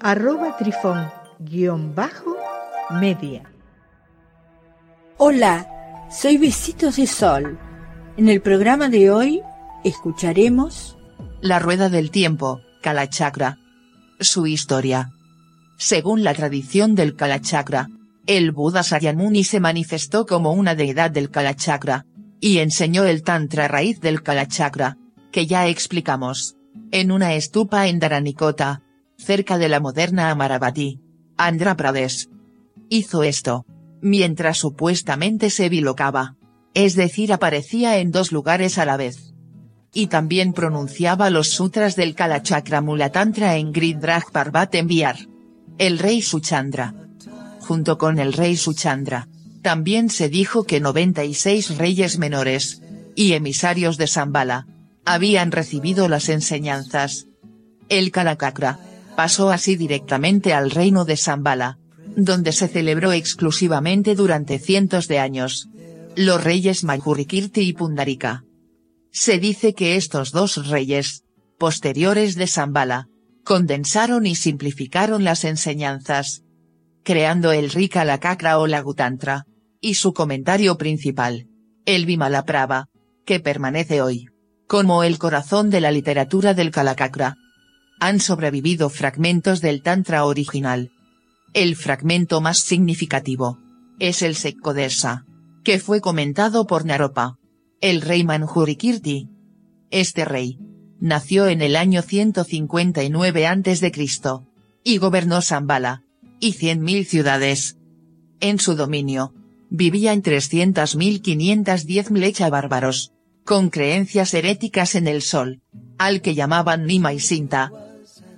arroba trifón-media. Hola, soy Besitos de Sol. En el programa de hoy escucharemos La Rueda del Tiempo, Kalachakra. Su historia. Según la tradición del Kalachakra, el Buda Sakyamuni se manifestó como una deidad del Kalachakra, y enseñó el Tantra raíz del Kalachakra, que ya explicamos, en una estupa en Dharanikota, cerca de la moderna Amaravati, Andhra Pradesh. Hizo esto, mientras supuestamente se bilocaba, es decir aparecía en dos lugares a la vez. Y también pronunciaba los sutras del Kalachakra Mulatantra en Gridraj Parvat enviar. El rey Suchandra. Junto con el rey Suchandra, también se dijo que 96 reyes menores, y emisarios de Zambala, habían recibido las enseñanzas. El Kalakakra, pasó así directamente al reino de Zambala, donde se celebró exclusivamente durante cientos de años. Los reyes Manjurikirti y Pundarika. Se dice que estos dos reyes, posteriores de Zambala, condensaron y simplificaron las enseñanzas, creando el Rika Lakakra o Lagutantra, y su comentario principal, el Vimalaprava, que permanece hoy, como el corazón de la literatura del Kalakakra han sobrevivido fragmentos del Tantra original. El fragmento más significativo es el Sekkodesa, que fue comentado por Naropa, el rey Manjurikirti. Este rey nació en el año 159 a.C. y gobernó Zambala y 100.000 ciudades. En su dominio vivían 300.510 mlecha bárbaros, con creencias heréticas en el sol, al que llamaban Nima y Sinta,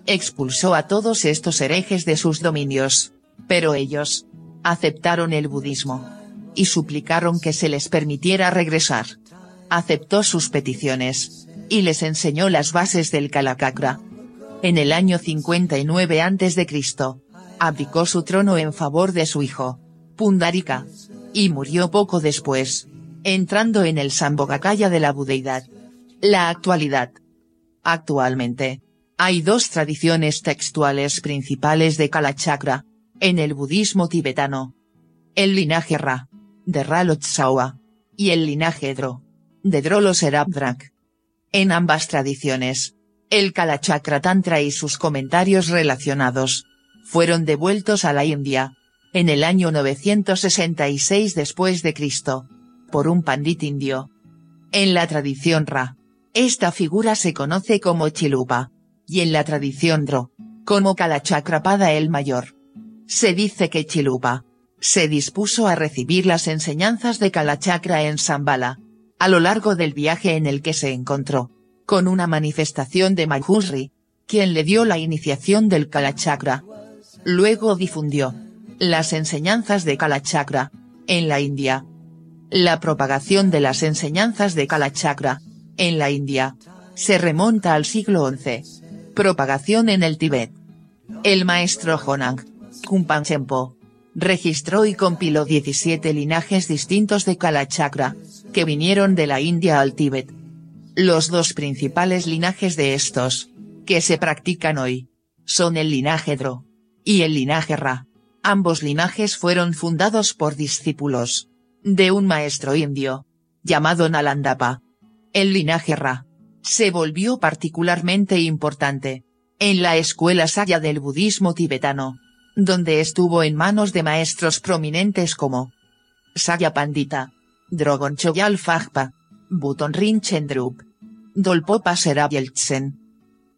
expulsó a todos estos herejes de sus dominios, pero ellos, aceptaron el budismo, y suplicaron que se les permitiera regresar. Aceptó sus peticiones, y les enseñó las bases del Kalakakra. En el año 59 a.C., abdicó su trono en favor de su hijo, Pundarika, y murió poco después, entrando en el Sambhogakaya de la budeidad. La actualidad. Actualmente, hay dos tradiciones textuales principales de Kalachakra, en el budismo tibetano. El linaje Ra, de Ralotsawa, y el linaje Dro, de Droloserabdrak. En ambas tradiciones, el Kalachakra Tantra y sus comentarios relacionados, fueron devueltos a la India, en el año 966 después de Cristo, por un pandit indio. En la tradición Ra, esta figura se conoce como Chilupa y en la tradición Dro, como Kalachakrapada el Mayor. Se dice que Chilupa, se dispuso a recibir las enseñanzas de Kalachakra en Zambala, a lo largo del viaje en el que se encontró, con una manifestación de Manjusri, quien le dio la iniciación del Kalachakra. Luego difundió, las enseñanzas de Kalachakra, en la India. La propagación de las enseñanzas de Kalachakra, en la India, se remonta al siglo XI. Propagación en el Tíbet. El maestro Honang, Kumpan registró y compiló 17 linajes distintos de Kalachakra, que vinieron de la India al Tíbet. Los dos principales linajes de estos, que se practican hoy, son el linaje Dro, y el linaje Ra. Ambos linajes fueron fundados por discípulos, de un maestro indio, llamado Nalandapa. El linaje Ra, se volvió particularmente importante, en la escuela Saya del budismo tibetano, donde estuvo en manos de maestros prominentes como Saya Pandita, Drogon Chogyal Phagpa, Buton Rinchen Dolpopa Serabyeltsen.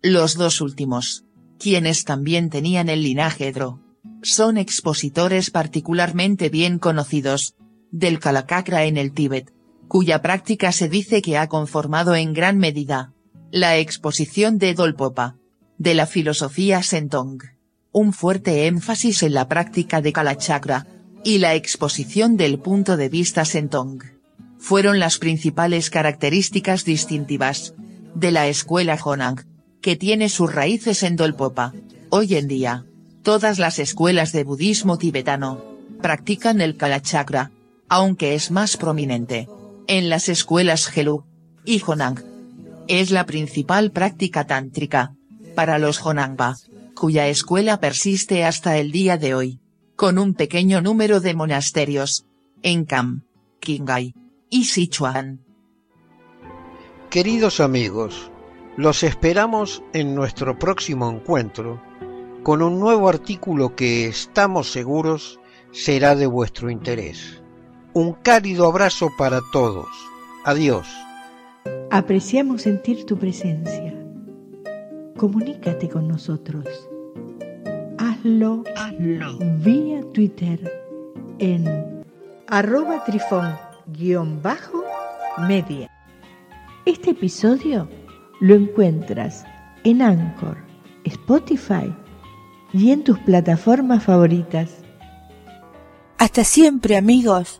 Los dos últimos, quienes también tenían el linaje Dro, son expositores particularmente bien conocidos, del Kalakakra en el Tíbet cuya práctica se dice que ha conformado en gran medida la exposición de Dolpopa, de la filosofía Sentong. un fuerte énfasis en la práctica de Kalachakra, y la exposición del punto de vista Sentong. Fueron las principales características distintivas de la escuela Honang, que tiene sus raíces en Dolpopa. Hoy en día, todas las escuelas de budismo tibetano practican el Kalachakra, aunque es más prominente en las escuelas Gelug y Honang. Es la principal práctica tántrica para los Honangba, cuya escuela persiste hasta el día de hoy, con un pequeño número de monasterios en Kam, Qinghai y Sichuan. Queridos amigos, los esperamos en nuestro próximo encuentro con un nuevo artículo que estamos seguros será de vuestro interés. Un cálido abrazo para todos. Adiós. Apreciamos sentir tu presencia. Comunícate con nosotros. Hazlo, Hazlo. vía Twitter en arroba trifón-media. Este episodio lo encuentras en Anchor, Spotify y en tus plataformas favoritas. Hasta siempre amigos.